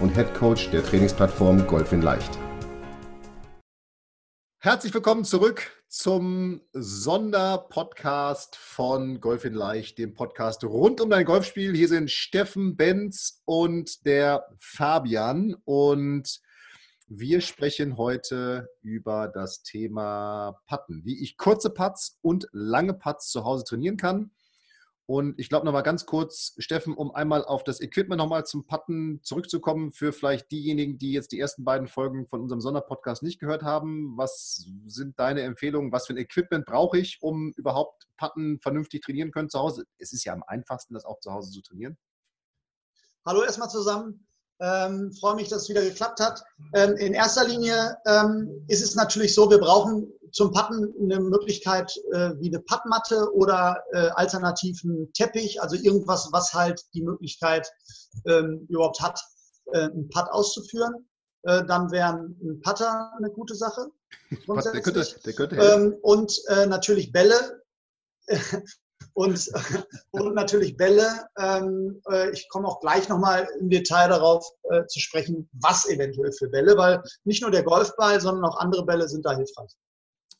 und Head Coach der Trainingsplattform Golf in Leicht. Herzlich willkommen zurück zum Sonderpodcast von Golf in Leicht, dem Podcast rund um dein Golfspiel. Hier sind Steffen Benz und der Fabian und wir sprechen heute über das Thema Putten, wie ich kurze Putts und lange Putts zu Hause trainieren kann. Und ich glaube noch mal ganz kurz, Steffen, um einmal auf das Equipment nochmal zum Putten zurückzukommen, für vielleicht diejenigen, die jetzt die ersten beiden Folgen von unserem Sonderpodcast nicht gehört haben. Was sind deine Empfehlungen? Was für ein Equipment brauche ich, um überhaupt Putten vernünftig trainieren können zu Hause? Es ist ja am einfachsten, das auch zu Hause zu trainieren. Hallo erstmal zusammen. Ähm, freue mich, dass es wieder geklappt hat. Ähm, in erster Linie ähm, ist es natürlich so, wir brauchen zum Putten eine Möglichkeit äh, wie eine Puttmatte oder äh, alternativ ein Teppich, also irgendwas, was halt die Möglichkeit ähm, überhaupt hat, äh, einen Putt auszuführen. Äh, dann wäre ein Putter eine gute Sache. Der könnte, der könnte ähm, und äh, natürlich Bälle. und, und natürlich Bälle. Ähm, äh, ich komme auch gleich nochmal im Detail darauf äh, zu sprechen, was eventuell für Bälle, weil nicht nur der Golfball, sondern auch andere Bälle sind da hilfreich.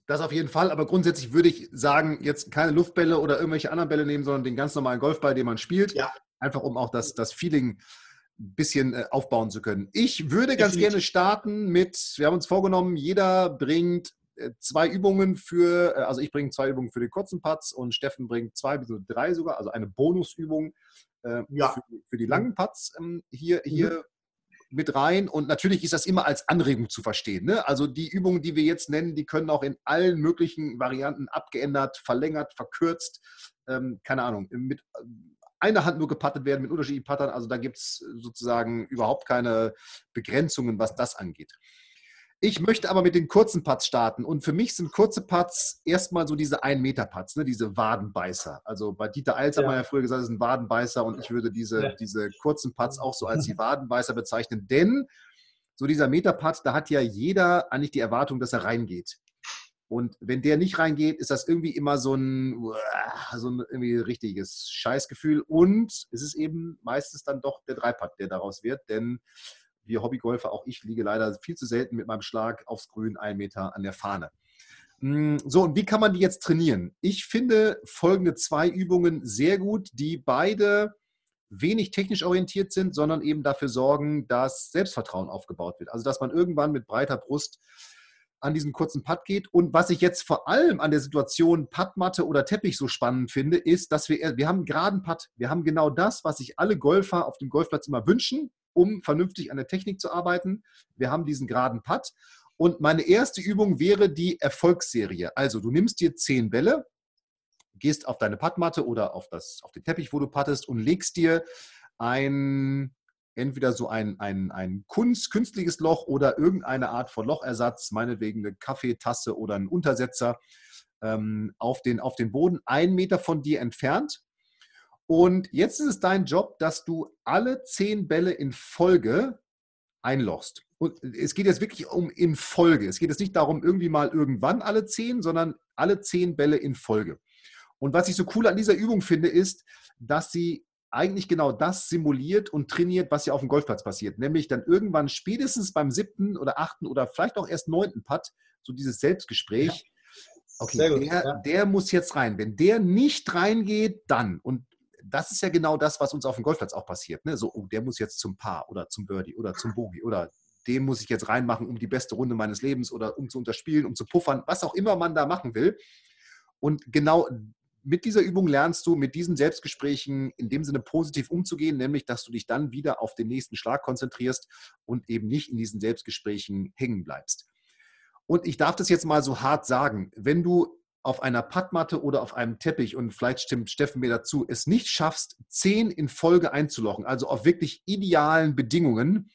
Das auf jeden Fall, aber grundsätzlich würde ich sagen, jetzt keine Luftbälle oder irgendwelche anderen Bälle nehmen, sondern den ganz normalen Golfball, den man spielt. Ja. Einfach um auch das, das Feeling ein bisschen äh, aufbauen zu können. Ich würde ganz Definitiv. gerne starten mit, wir haben uns vorgenommen, jeder bringt zwei Übungen für, äh, also ich bringe zwei Übungen für den kurzen Putts und Steffen bringt zwei bis drei sogar, also eine Bonusübung äh, ja. für, für, die langen Putts ähm, hier, mhm. hier mit rein. Und natürlich ist das immer als Anregung zu verstehen. Ne? Also die Übungen, die wir jetzt nennen, die können auch in allen möglichen Varianten abgeändert, verlängert, verkürzt, ähm, keine Ahnung, mit einer Hand nur gepattet werden mit unterschiedlichen Pattern. Also da gibt es sozusagen überhaupt keine Begrenzungen, was das angeht. Ich möchte aber mit den kurzen Putts starten. Und für mich sind kurze Putts erstmal so diese 1-Meter-Putts, ne? diese Wadenbeißer. Also bei Dieter Eils ja. hat man ja früher gesagt, ist ein Wadenbeißer. Und ich würde diese, ja. diese kurzen Putts auch so als die Wadenbeißer bezeichnen. Denn so dieser Meter-Putt, da hat ja jeder eigentlich die Erwartung, dass er reingeht. Und wenn der nicht reingeht, ist das irgendwie immer so ein, so ein irgendwie richtiges Scheißgefühl. Und es ist eben meistens dann doch der Dreipad, der daraus wird. Denn wir Hobbygolfer, auch ich liege leider viel zu selten mit meinem Schlag aufs Grün einen Meter an der Fahne. Mm, so, und wie kann man die jetzt trainieren? Ich finde folgende zwei Übungen sehr gut, die beide wenig technisch orientiert sind, sondern eben dafür sorgen, dass Selbstvertrauen aufgebaut wird. Also, dass man irgendwann mit breiter Brust an diesen kurzen Putt geht. Und was ich jetzt vor allem an der Situation Puttmatte oder Teppich so spannend finde, ist, dass wir, wir haben einen geraden Putt. Wir haben genau das, was sich alle Golfer auf dem Golfplatz immer wünschen um vernünftig an der Technik zu arbeiten. Wir haben diesen geraden Putt. Und meine erste Übung wäre die Erfolgsserie. Also du nimmst dir zehn Bälle, gehst auf deine Puttmatte oder auf, das, auf den Teppich, wo du puttest und legst dir ein, entweder so ein, ein, ein Kunst, künstliches Loch oder irgendeine Art von Lochersatz, meinetwegen eine Kaffeetasse oder einen Untersetzer, ähm, auf, den, auf den Boden, einen Meter von dir entfernt. Und jetzt ist es dein Job, dass du alle zehn Bälle in Folge einlochst. Und es geht jetzt wirklich um in Folge. Es geht jetzt nicht darum, irgendwie mal irgendwann alle zehn, sondern alle zehn Bälle in Folge. Und was ich so cool an dieser Übung finde, ist, dass sie eigentlich genau das simuliert und trainiert, was ja auf dem Golfplatz passiert. Nämlich dann irgendwann spätestens beim siebten oder achten oder vielleicht auch erst neunten Putt, so dieses Selbstgespräch. Okay, gut, der, ja. der muss jetzt rein. Wenn der nicht reingeht, dann. Und das ist ja genau das, was uns auf dem Golfplatz auch passiert. Ne? So, oh, der muss jetzt zum Paar oder zum Birdie oder zum Bogey oder den muss ich jetzt reinmachen, um die beste Runde meines Lebens oder um zu unterspielen, um zu puffern, was auch immer man da machen will. Und genau mit dieser Übung lernst du mit diesen Selbstgesprächen in dem Sinne positiv umzugehen, nämlich dass du dich dann wieder auf den nächsten Schlag konzentrierst und eben nicht in diesen Selbstgesprächen hängen bleibst. Und ich darf das jetzt mal so hart sagen, wenn du auf einer Pattmatte oder auf einem Teppich, und vielleicht stimmt Steffen mir dazu, es nicht schaffst, zehn in Folge einzulochen, also auf wirklich idealen Bedingungen,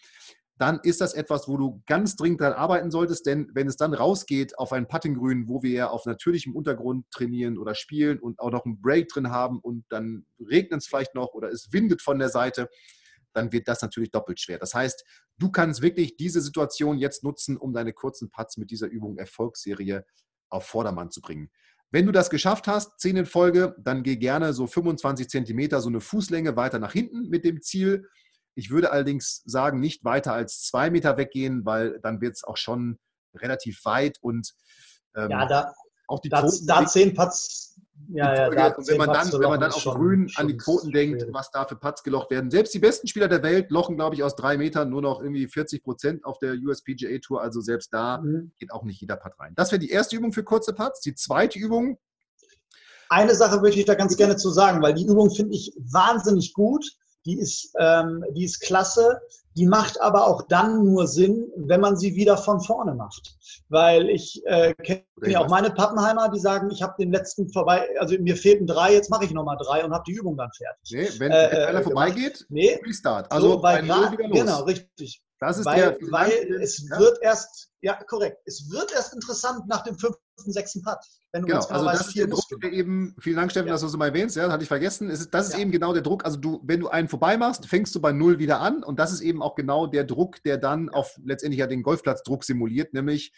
dann ist das etwas, wo du ganz dringend daran arbeiten solltest, denn wenn es dann rausgeht auf ein Puttinggrün, wo wir ja auf natürlichem Untergrund trainieren oder spielen und auch noch einen Break drin haben und dann regnet es vielleicht noch oder es windet von der Seite, dann wird das natürlich doppelt schwer. Das heißt, du kannst wirklich diese Situation jetzt nutzen, um deine kurzen Putts mit dieser Übung Erfolgsserie auf Vordermann zu bringen. Wenn du das geschafft hast, 10 in Folge, dann geh gerne so 25 Zentimeter, so eine Fußlänge weiter nach hinten mit dem Ziel. Ich würde allerdings sagen, nicht weiter als zwei Meter weggehen, weil dann wird es auch schon relativ weit und ähm, ja, da, auch die da, da zehn Putts ja, ja, da und wenn man dann, wenn man dann auf Grün an die Quoten denkt, schwierig. was da für Putts gelocht werden. Selbst die besten Spieler der Welt lochen, glaube ich, aus drei Metern nur noch irgendwie 40 Prozent auf der USPGA Tour. Also selbst da mhm. geht auch nicht jeder Putt rein. Das wäre die erste Übung für kurze Putts. Die zweite Übung. Eine Sache möchte ich da ganz gerne zu sagen, weil die Übung finde ich wahnsinnig gut die ist, ähm, die ist klasse, die macht aber auch dann nur Sinn, wenn man sie wieder von vorne macht. Weil ich äh, kenne ja auch meine Pappenheimer, die sagen, ich habe den letzten vorbei, also mir fehlten drei, jetzt mache ich nochmal drei und habe die Übung dann fertig. Nee, wenn, äh, wenn einer äh, vorbeigeht, nee, Restart. Also so, bei grad, genau, richtig. Das ist weil, der, weil es ja? wird erst, ja, korrekt, es wird erst interessant nach dem fünften, sechsten Putt. genau, genau also weißt, das ist der Druck, der eben, vielen Dank, Steffen, ja. dass du es mal erwähnst, ja, das hatte ich vergessen. Ist, das ist ja. eben genau der Druck. Also du, wenn du einen vorbei machst, fängst du bei Null wieder an und das ist eben auch genau der Druck, der dann auf letztendlich ja den Golfplatzdruck simuliert, nämlich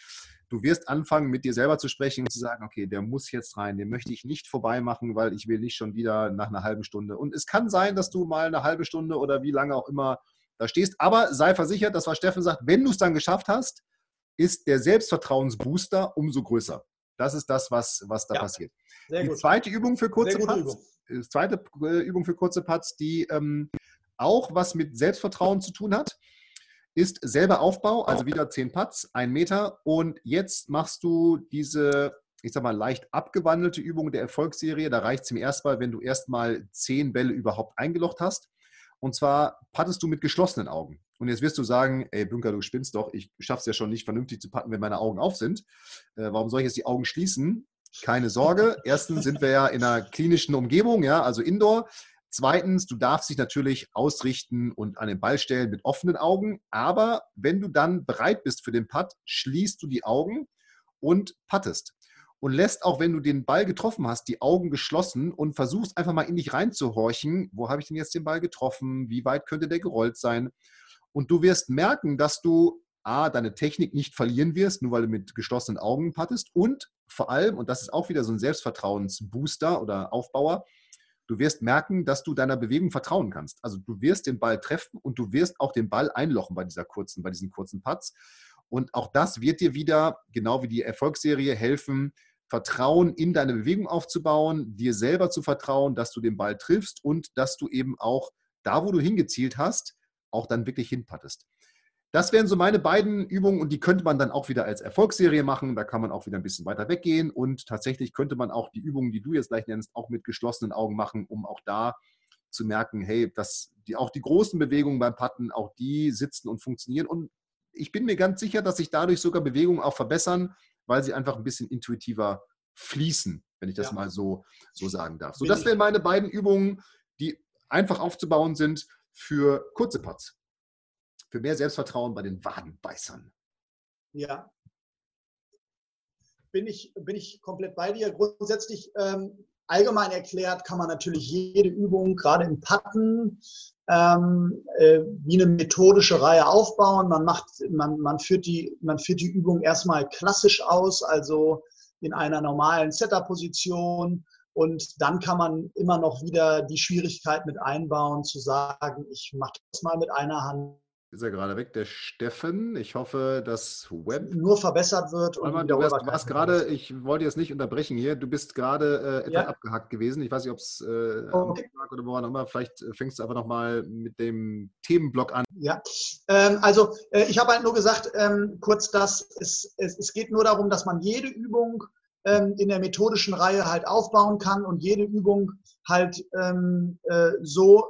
du wirst anfangen, mit dir selber zu sprechen und zu sagen, okay, der muss jetzt rein, den möchte ich nicht vorbei machen, weil ich will nicht schon wieder nach einer halben Stunde. Und es kann sein, dass du mal eine halbe Stunde oder wie lange auch immer da stehst. Aber sei versichert, das, was Steffen sagt, wenn du es dann geschafft hast, ist der Selbstvertrauensbooster umso größer. Das ist das, was, was da ja, passiert. Die zweite Übung für kurze Putts, die zweite äh, Übung für kurze Putts, die ähm, auch was mit Selbstvertrauen zu tun hat, ist selber Aufbau, also wieder 10 Putts, ein Meter. Und jetzt machst du diese, ich sag mal, leicht abgewandelte Übung der Erfolgsserie. Da reicht es im ersten Mal, wenn du erstmal 10 Bälle überhaupt eingelocht hast. Und zwar pattest du mit geschlossenen Augen. Und jetzt wirst du sagen, ey Bünker, du spinnst doch, ich schaffe es ja schon nicht vernünftig zu patten, wenn meine Augen auf sind. Äh, warum soll ich jetzt die Augen schließen? Keine Sorge. Erstens sind wir ja in einer klinischen Umgebung, ja, also Indoor. Zweitens, du darfst dich natürlich ausrichten und an den Ball stellen mit offenen Augen. Aber wenn du dann bereit bist für den Putt, schließt du die Augen und puttest und lässt auch, wenn du den Ball getroffen hast, die Augen geschlossen und versuchst einfach mal in dich reinzuhorchen. Wo habe ich denn jetzt den Ball getroffen? Wie weit könnte der gerollt sein? Und du wirst merken, dass du A, deine Technik nicht verlieren wirst, nur weil du mit geschlossenen Augen pattest. Und vor allem, und das ist auch wieder so ein Selbstvertrauensbooster oder Aufbauer, du wirst merken, dass du deiner Bewegung vertrauen kannst. Also du wirst den Ball treffen und du wirst auch den Ball einlochen bei dieser kurzen, bei diesen kurzen Putts. Und auch das wird dir wieder, genau wie die Erfolgsserie, helfen, Vertrauen in deine Bewegung aufzubauen, dir selber zu vertrauen, dass du den Ball triffst und dass du eben auch da, wo du hingezielt hast, auch dann wirklich hinpattest. Das wären so meine beiden Übungen und die könnte man dann auch wieder als Erfolgsserie machen. Da kann man auch wieder ein bisschen weiter weggehen und tatsächlich könnte man auch die Übungen, die du jetzt gleich nennst, auch mit geschlossenen Augen machen, um auch da zu merken, hey, dass die, auch die großen Bewegungen beim Patten, auch die sitzen und funktionieren. Und ich bin mir ganz sicher, dass sich dadurch sogar Bewegungen auch verbessern, weil sie einfach ein bisschen intuitiver fließen, wenn ich das ja. mal so, so sagen darf. So, das wären meine beiden Übungen, die einfach aufzubauen sind für kurze Putts. Für mehr Selbstvertrauen bei den Wadenbeißern. Ja. Bin ich, bin ich komplett bei dir. Grundsätzlich ähm, allgemein erklärt kann man natürlich jede Übung, gerade im Patten, ähm, äh, wie eine methodische Reihe aufbauen. Man, macht, man, man, führt die, man führt die Übung erstmal klassisch aus, also in einer normalen Setup-Position. Und dann kann man immer noch wieder die Schwierigkeit mit einbauen, zu sagen, ich mache das mal mit einer Hand ist er gerade weg, der Steffen. Ich hoffe, dass Web nur verbessert wird. Und du warst, warst gerade, ich wollte jetzt nicht unterbrechen hier, du bist gerade äh, etwas ja. abgehackt gewesen. Ich weiß nicht, ob es äh, okay. oder woran auch immer. Vielleicht äh, fängst du aber nochmal mit dem Themenblock an. Ja, ähm, also äh, ich habe halt nur gesagt, ähm, kurz, dass es, es, es geht nur darum, dass man jede Übung ähm, in der methodischen Reihe halt aufbauen kann und jede Übung halt ähm, äh, so,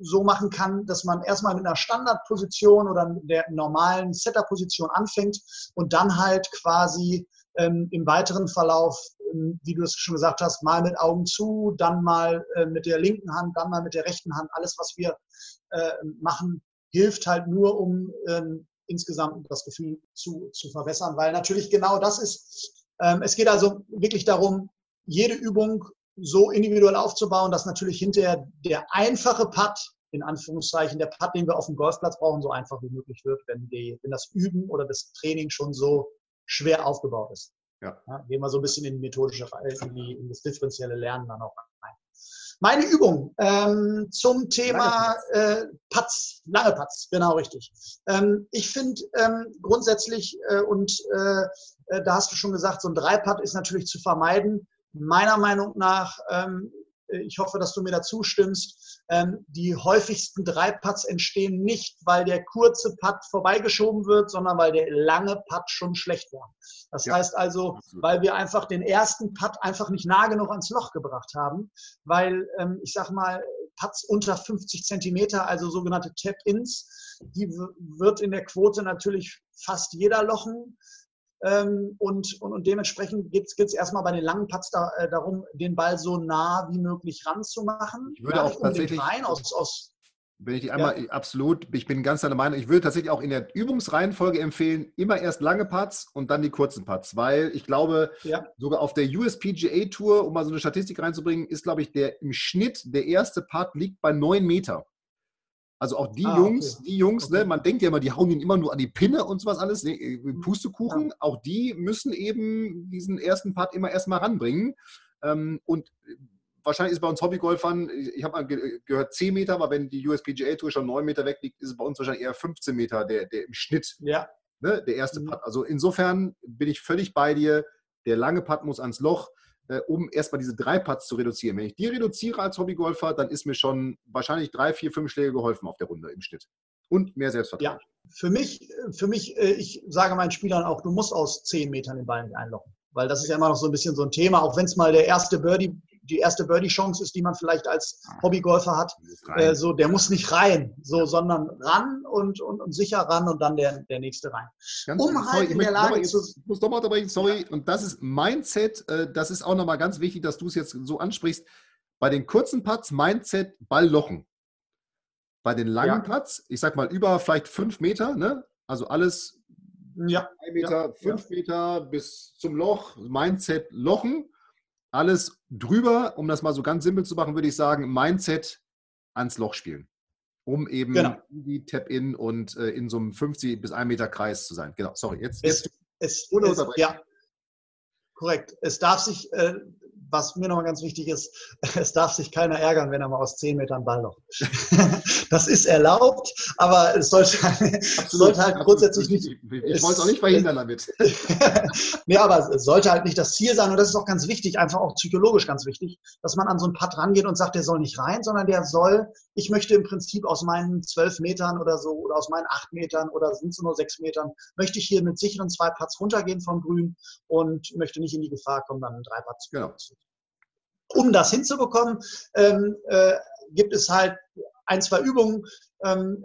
so machen kann, dass man erstmal mit einer Standardposition oder der normalen Setter-Position anfängt und dann halt quasi ähm, im weiteren Verlauf, ähm, wie du es schon gesagt hast, mal mit Augen zu, dann mal äh, mit der linken Hand, dann mal mit der rechten Hand. Alles, was wir äh, machen, hilft halt nur, um ähm, insgesamt das Gefühl zu, zu verbessern, weil natürlich genau das ist. Ähm, es geht also wirklich darum, jede Übung so individuell aufzubauen, dass natürlich hinterher der einfache Putt, in Anführungszeichen, der Putt, den wir auf dem Golfplatz brauchen, so einfach wie möglich wird, wenn, die, wenn das Üben oder das Training schon so schwer aufgebaut ist. Ja. ja gehen wir so ein bisschen in die methodische, in, die, in das differenzielle Lernen dann auch rein. Meine Übung ähm, zum Thema äh, Patz, lange Patz, genau richtig. Ähm, ich finde ähm, grundsätzlich, äh, und äh, äh, da hast du schon gesagt, so ein Dreipad ist natürlich zu vermeiden. Meiner Meinung nach, ähm, ich hoffe, dass du mir dazu stimmst, ähm, die häufigsten Dreipads entstehen nicht, weil der kurze Pad vorbeigeschoben wird, sondern weil der lange Pad schon schlecht war. Das ja, heißt also, absolut. weil wir einfach den ersten Pad einfach nicht nah genug ans Loch gebracht haben, weil ähm, ich sag mal, Pads unter 50 Zentimeter, also sogenannte Tap-Ins, die wird in der Quote natürlich fast jeder lochen. Ähm, und, und, und, dementsprechend geht es erstmal bei den langen Putts da, äh, darum, den Ball so nah wie möglich ranzumachen. Ich würde auch tatsächlich rein aus, aus wenn ich die einmal ja. absolut, ich bin ganz deiner Meinung, ich würde tatsächlich auch in der Übungsreihenfolge empfehlen, immer erst lange Putts und dann die kurzen Putts, weil ich glaube, ja. sogar auf der USPGA Tour, um mal so eine Statistik reinzubringen, ist, glaube ich, der im Schnitt der erste Putt liegt bei 9 Meter. Also auch die ah, Jungs, okay. die Jungs, ne, okay. ne, man denkt ja immer, die hauen ihn immer nur an die Pinne und sowas alles, ne, äh, mhm. Pustekuchen, ja. auch die müssen eben diesen ersten Part immer erstmal ranbringen. Ähm, und wahrscheinlich ist bei uns Hobbygolfern, ich habe mal ge gehört 10 Meter, aber wenn die USPGA Tour schon 9 Meter weg liegt, ist es bei uns wahrscheinlich eher 15 Meter der, der im Schnitt. Ja. Ne, der erste mhm. Putt. Also insofern bin ich völlig bei dir. Der lange Putt muss ans Loch äh, um erstmal diese drei Putts zu reduzieren. Wenn ich die reduziere als Hobbygolfer, dann ist mir schon wahrscheinlich drei, vier, fünf Schläge geholfen auf der Runde im Schnitt. Und mehr Selbstvertrauen. Ja, für mich, für mich, äh, ich sage meinen Spielern auch, du musst aus zehn Metern den Ball nicht einlocken. Weil das ist ja immer noch so ein bisschen so ein Thema, auch wenn es mal der erste Birdie die erste Birdie-Chance ist, die man vielleicht als. Hobbygolfer hat. Äh, so, der muss nicht rein, so, sondern ran und, und, und sicher ran und dann der, der nächste rein. Ganz um halt in der Lage zu. Ich muss nochmal unterbrechen, sorry. Und das ist Mindset. Äh, das ist auch nochmal ganz wichtig, dass du es jetzt so ansprichst. Bei den kurzen Putts, Mindset, Ball lochen. Bei den langen ja. Putts, ich sag mal über vielleicht fünf Meter, ne? also alles ja. Meter, ja. fünf Meter bis zum Loch, Mindset lochen alles drüber, um das mal so ganz simpel zu machen, würde ich sagen, Mindset ans Loch spielen. Um eben genau. die Tap-In und äh, in so einem 50 bis 1 Meter Kreis zu sein. Genau, sorry, jetzt, jetzt es, es, es, ja, korrekt. Es darf sich, äh, was mir nochmal ganz wichtig ist, es darf sich keiner ärgern, wenn er mal aus 10 Metern Ball locht. das ist erlaubt, aber es sollte, absolut, sollte halt grundsätzlich nicht. Ich wollte es auch nicht verhindern damit. nee, aber es sollte halt nicht das Ziel sein und das ist auch ganz wichtig, einfach auch psychologisch ganz wichtig, dass man an so einen Putt rangeht und sagt, der soll nicht rein, sondern der soll, ich möchte im Prinzip aus meinen 12 Metern oder so oder aus meinen 8 Metern oder sind es nur 6 Metern, möchte ich hier mit sicheren zwei Putts runtergehen vom Grün und möchte nicht in die Gefahr kommen, dann drei Putts zu genau. Um das hinzubekommen, ähm, äh, gibt es halt ein, zwei Übungen,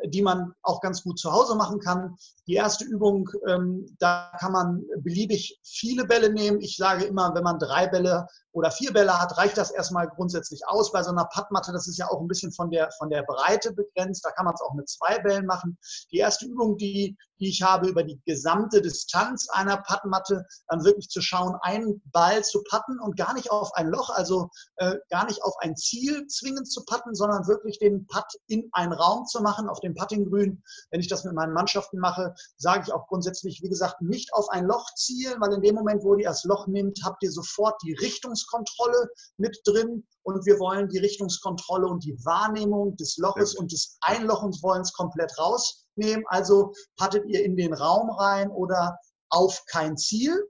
die man auch ganz gut zu Hause machen kann. Die erste Übung, ähm, da kann man beliebig viele Bälle nehmen. Ich sage immer, wenn man drei Bälle oder vier Bälle hat, reicht das erstmal grundsätzlich aus. Bei so einer Puttmatte, das ist ja auch ein bisschen von der, von der Breite begrenzt. Da kann man es auch mit zwei Bällen machen. Die erste Übung, die, die ich habe, über die gesamte Distanz einer Puttmatte, dann wirklich zu schauen, einen Ball zu putten und gar nicht auf ein Loch, also äh, gar nicht auf ein Ziel zwingend zu putten, sondern wirklich den Putt in einen Raum zu machen, auf dem Puttinggrün. Wenn ich das mit meinen Mannschaften mache, sage ich auch grundsätzlich, wie gesagt, nicht auf ein Loch zielen, weil in dem Moment, wo ihr das Loch nimmt, habt ihr sofort die Richtungs Richtungskontrolle mit drin und wir wollen die Richtungskontrolle und die Wahrnehmung des Loches und des Einlochenswollens komplett rausnehmen. Also pattet ihr in den Raum rein oder auf kein Ziel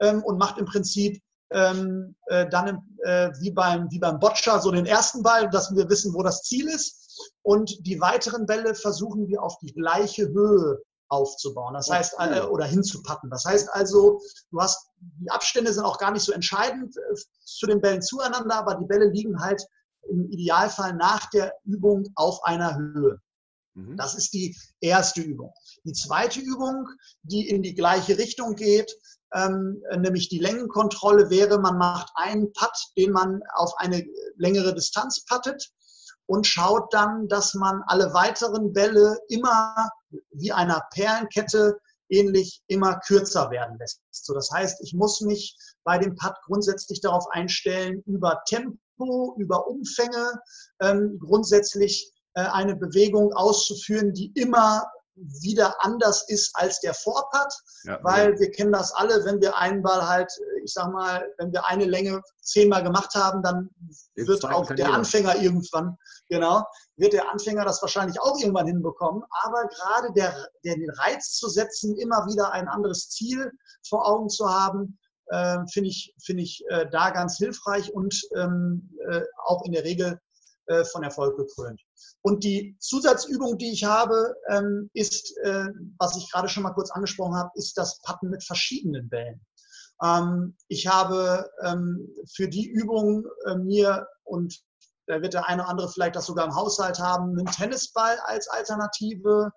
ähm, und macht im Prinzip ähm, äh, dann äh, wie, beim, wie beim Boccia so den ersten Ball, dass wir wissen, wo das Ziel ist. Und die weiteren Bälle versuchen wir auf die gleiche Höhe aufzubauen. Das heißt, äh, oder hinzupacken. Das heißt also, du hast, die Abstände sind auch gar nicht so entscheidend äh, zu den Bällen zueinander, aber die Bälle liegen halt im Idealfall nach der Übung auf einer Höhe. Mhm. Das ist die erste Übung. Die zweite Übung, die in die gleiche Richtung geht, ähm, nämlich die Längenkontrolle wäre, man macht einen Putt, den man auf eine längere Distanz puttet und schaut dann, dass man alle weiteren Bälle immer wie einer Perlenkette ähnlich immer kürzer werden lässt. So, das heißt, ich muss mich bei dem Putt grundsätzlich darauf einstellen, über Tempo, über Umfänge ähm, grundsätzlich äh, eine Bewegung auszuführen, die immer wieder anders ist als der Vorpart, ja, weil ja. wir kennen das alle, wenn wir einen Ball halt, ich sag mal, wenn wir eine Länge zehnmal gemacht haben, dann Jetzt wird auch der Anfänger irgendwann, genau, wird der Anfänger das wahrscheinlich auch irgendwann hinbekommen. Aber gerade der, der den Reiz zu setzen, immer wieder ein anderes Ziel vor Augen zu haben, äh, finde ich, finde ich äh, da ganz hilfreich und ähm, äh, auch in der Regel äh, von Erfolg gekrönt. Und die Zusatzübung, die ich habe, ähm, ist, äh, was ich gerade schon mal kurz angesprochen habe, ist das Patten mit verschiedenen Bällen. Ähm, ich habe ähm, für die Übung äh, mir, und da wird der eine oder andere vielleicht das sogar im Haushalt haben, einen Tennisball als Alternative.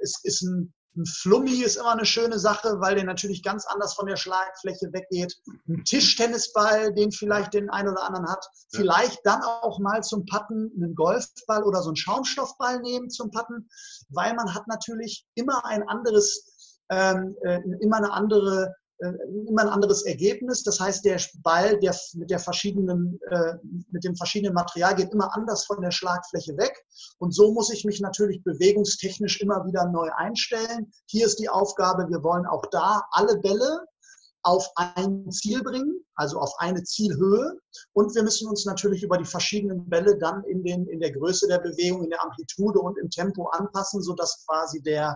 es ist ein ein Flummi ist immer eine schöne Sache, weil der natürlich ganz anders von der Schlagfläche weggeht. Ein Tischtennisball, den vielleicht den einen oder anderen hat. Vielleicht dann auch mal zum Patten einen Golfball oder so einen Schaumstoffball nehmen zum Patten, weil man hat natürlich immer ein anderes, ähm, äh, immer eine andere immer ein anderes Ergebnis. Das heißt, der Ball der mit, der verschiedenen, äh, mit dem verschiedenen Material geht immer anders von der Schlagfläche weg. Und so muss ich mich natürlich bewegungstechnisch immer wieder neu einstellen. Hier ist die Aufgabe, wir wollen auch da alle Bälle auf ein Ziel bringen, also auf eine Zielhöhe. Und wir müssen uns natürlich über die verschiedenen Bälle dann in, den, in der Größe der Bewegung, in der Amplitude und im Tempo anpassen, sodass quasi der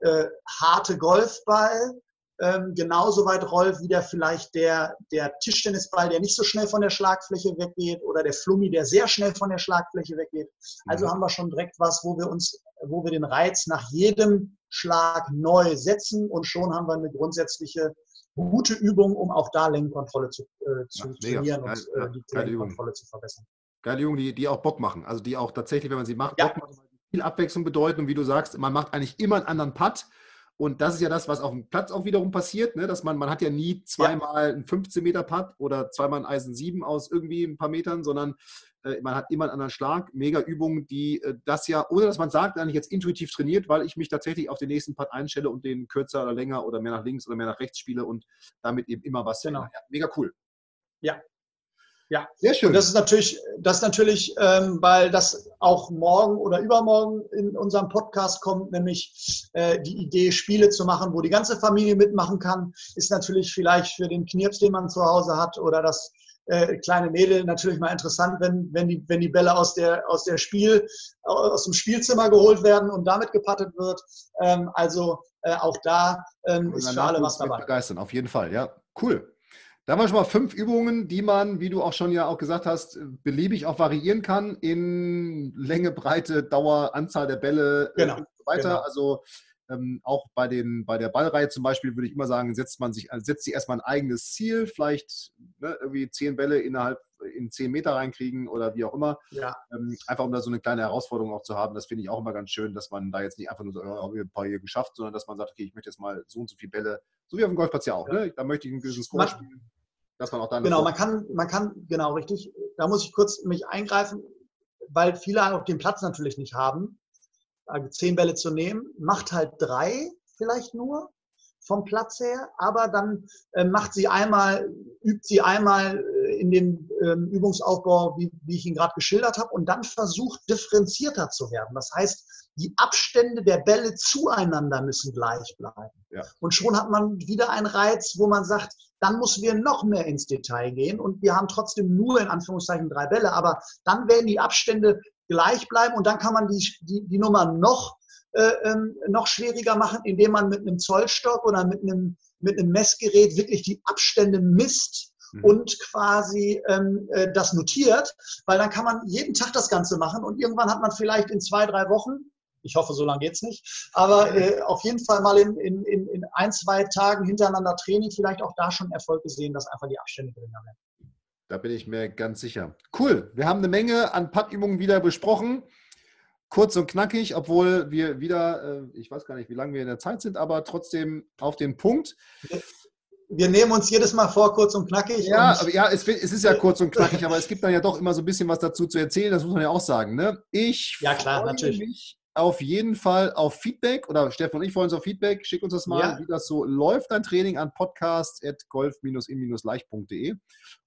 äh, harte Golfball ähm, genauso weit rollt wie der vielleicht der, der Tischtennisball, der nicht so schnell von der Schlagfläche weggeht oder der Flummi, der sehr schnell von der Schlagfläche weggeht. Also mhm. haben wir schon direkt was, wo wir uns, wo wir den Reiz nach jedem Schlag neu setzen und schon haben wir eine grundsätzliche gute Übung, um auch da Längenkontrolle zu, äh, zu ja, trainieren und äh, die Längenkontrolle zu verbessern. Geile Übungen, die, die auch Bock machen. Also die auch tatsächlich, wenn man sie macht, ja. Bock machen, viel Abwechslung bedeuten. Und wie du sagst, man macht eigentlich immer einen anderen Putt und das ist ja das, was auf dem Platz auch wiederum passiert, ne? dass man, man hat ja nie zweimal ja. einen 15 Meter Putt oder zweimal ein Eisen 7 aus irgendwie ein paar Metern, sondern äh, man hat immer einen anderen Schlag. Mega Übungen, die äh, das ja, ohne dass man sagt, eigentlich jetzt intuitiv trainiert, weil ich mich tatsächlich auf den nächsten Putt einstelle und den kürzer oder länger oder mehr nach links oder mehr nach rechts spiele und damit eben immer was. Genau. Ja, mega cool. Ja, ja, sehr schön. Und das ist natürlich, das ist natürlich, ähm, weil das auch morgen oder übermorgen in unserem Podcast kommt, nämlich äh, die Idee, Spiele zu machen, wo die ganze Familie mitmachen kann, ist natürlich vielleicht für den Knirps, den man zu Hause hat, oder das äh, kleine Mädel natürlich mal interessant, wenn, wenn, die, wenn die Bälle aus, der, aus, der Spiel, aus dem Spielzimmer geholt werden und damit gepattet wird. Ähm, also äh, auch da ähm, ist für alle was dabei. Begeistern, auf jeden Fall, ja. Cool. Da haben wir schon mal fünf Übungen, die man, wie du auch schon ja auch gesagt hast, beliebig auch variieren kann in Länge, Breite, Dauer, Anzahl der Bälle äh, genau, und so weiter. Genau. Also ähm, auch bei, den, bei der Ballreihe zum Beispiel würde ich immer sagen, setzt man sich, setzt sich erstmal ein eigenes Ziel, vielleicht ne, irgendwie zehn Bälle innerhalb in zehn Meter reinkriegen oder wie auch immer. Ja. Ähm, einfach um da so eine kleine Herausforderung auch zu haben. Das finde ich auch immer ganz schön, dass man da jetzt nicht einfach nur so, oh, ein paar hier geschafft, sondern dass man sagt, okay, ich möchte jetzt mal so und so viele Bälle, so wie auf dem Golfplatz ja auch, ja. Ne? da möchte ich einen gewissen Score spielen dass man auch dann. Genau, man kann, man kann, genau, richtig. Da muss ich kurz mich eingreifen, weil viele auch den Platz natürlich nicht haben, also zehn Bälle zu nehmen. Macht halt drei vielleicht nur vom Platz her, aber dann äh, macht sie einmal, übt sie einmal in dem ähm, Übungsaufbau, wie, wie ich ihn gerade geschildert habe, und dann versucht differenzierter zu werden. Das heißt, die Abstände der Bälle zueinander müssen gleich bleiben. Ja. Und schon hat man wieder einen Reiz, wo man sagt, dann müssen wir noch mehr ins Detail gehen und wir haben trotzdem nur in Anführungszeichen drei Bälle, aber dann werden die Abstände gleich bleiben und dann kann man die, die, die Nummer noch, äh, ähm, noch schwieriger machen, indem man mit einem Zollstock oder mit einem, mit einem Messgerät wirklich die Abstände misst mhm. und quasi ähm, äh, das notiert, weil dann kann man jeden Tag das Ganze machen und irgendwann hat man vielleicht in zwei, drei Wochen ich hoffe, so lange geht es nicht. Aber äh, auf jeden Fall mal in, in, in ein, zwei Tagen hintereinander Training vielleicht auch da schon Erfolg gesehen, dass einfach die Abstände geringer werden. Da bin ich mir ganz sicher. Cool. Wir haben eine Menge an Puttübungen wieder besprochen. Kurz und knackig, obwohl wir wieder, äh, ich weiß gar nicht, wie lange wir in der Zeit sind, aber trotzdem auf den Punkt. Wir nehmen uns jedes Mal vor, kurz und knackig. Ja, und aber ja, es, es, ist ja kurz und knackig, aber es gibt dann ja doch immer so ein bisschen was dazu zu erzählen, das muss man ja auch sagen. Ne? Ich ja, klar, freue natürlich. mich auf jeden Fall auf Feedback oder Stefan und ich freuen uns auf Feedback. Schick uns das mal, ja. wie das so läuft, dein Training an podcast.golf-in-leicht.de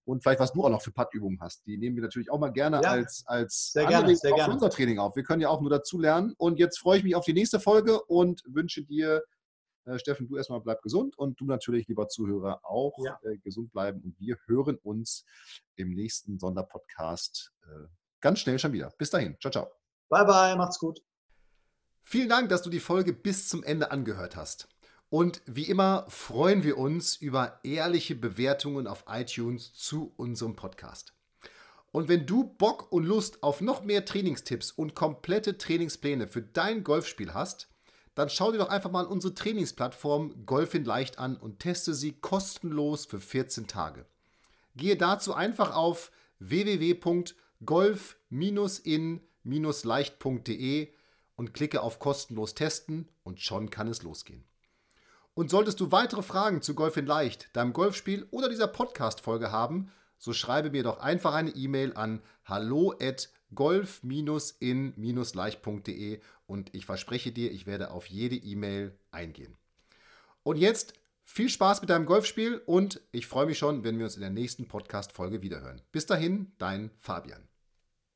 und vielleicht, was du auch noch für Puttübungen hast. Die nehmen wir natürlich auch mal gerne ja. als, als sehr gerne, sehr gerne. unser Training auf. Wir können ja auch nur dazu lernen. Und jetzt freue ich mich auf die nächste Folge und wünsche dir äh, Steffen, du erstmal bleib gesund und du natürlich, lieber Zuhörer, auch ja. äh, gesund bleiben. Und wir hören uns im nächsten Sonderpodcast äh, ganz schnell schon wieder. Bis dahin. Ciao, ciao. Bye, bye. Macht's gut. Vielen Dank, dass du die Folge bis zum Ende angehört hast. Und wie immer freuen wir uns über ehrliche Bewertungen auf iTunes zu unserem Podcast. Und wenn du Bock und Lust auf noch mehr Trainingstipps und komplette Trainingspläne für dein Golfspiel hast, dann schau dir doch einfach mal unsere Trainingsplattform Golf in Leicht an und teste sie kostenlos für 14 Tage. Gehe dazu einfach auf www.golf-in-leicht.de und klicke auf kostenlos testen und schon kann es losgehen. Und solltest du weitere Fragen zu Golf in Leicht, deinem Golfspiel oder dieser Podcast-Folge haben, so schreibe mir doch einfach eine E-Mail an hallo golf-in-leicht.de und ich verspreche dir, ich werde auf jede E-Mail eingehen. Und jetzt viel Spaß mit deinem Golfspiel und ich freue mich schon, wenn wir uns in der nächsten Podcast-Folge wiederhören. Bis dahin, dein Fabian.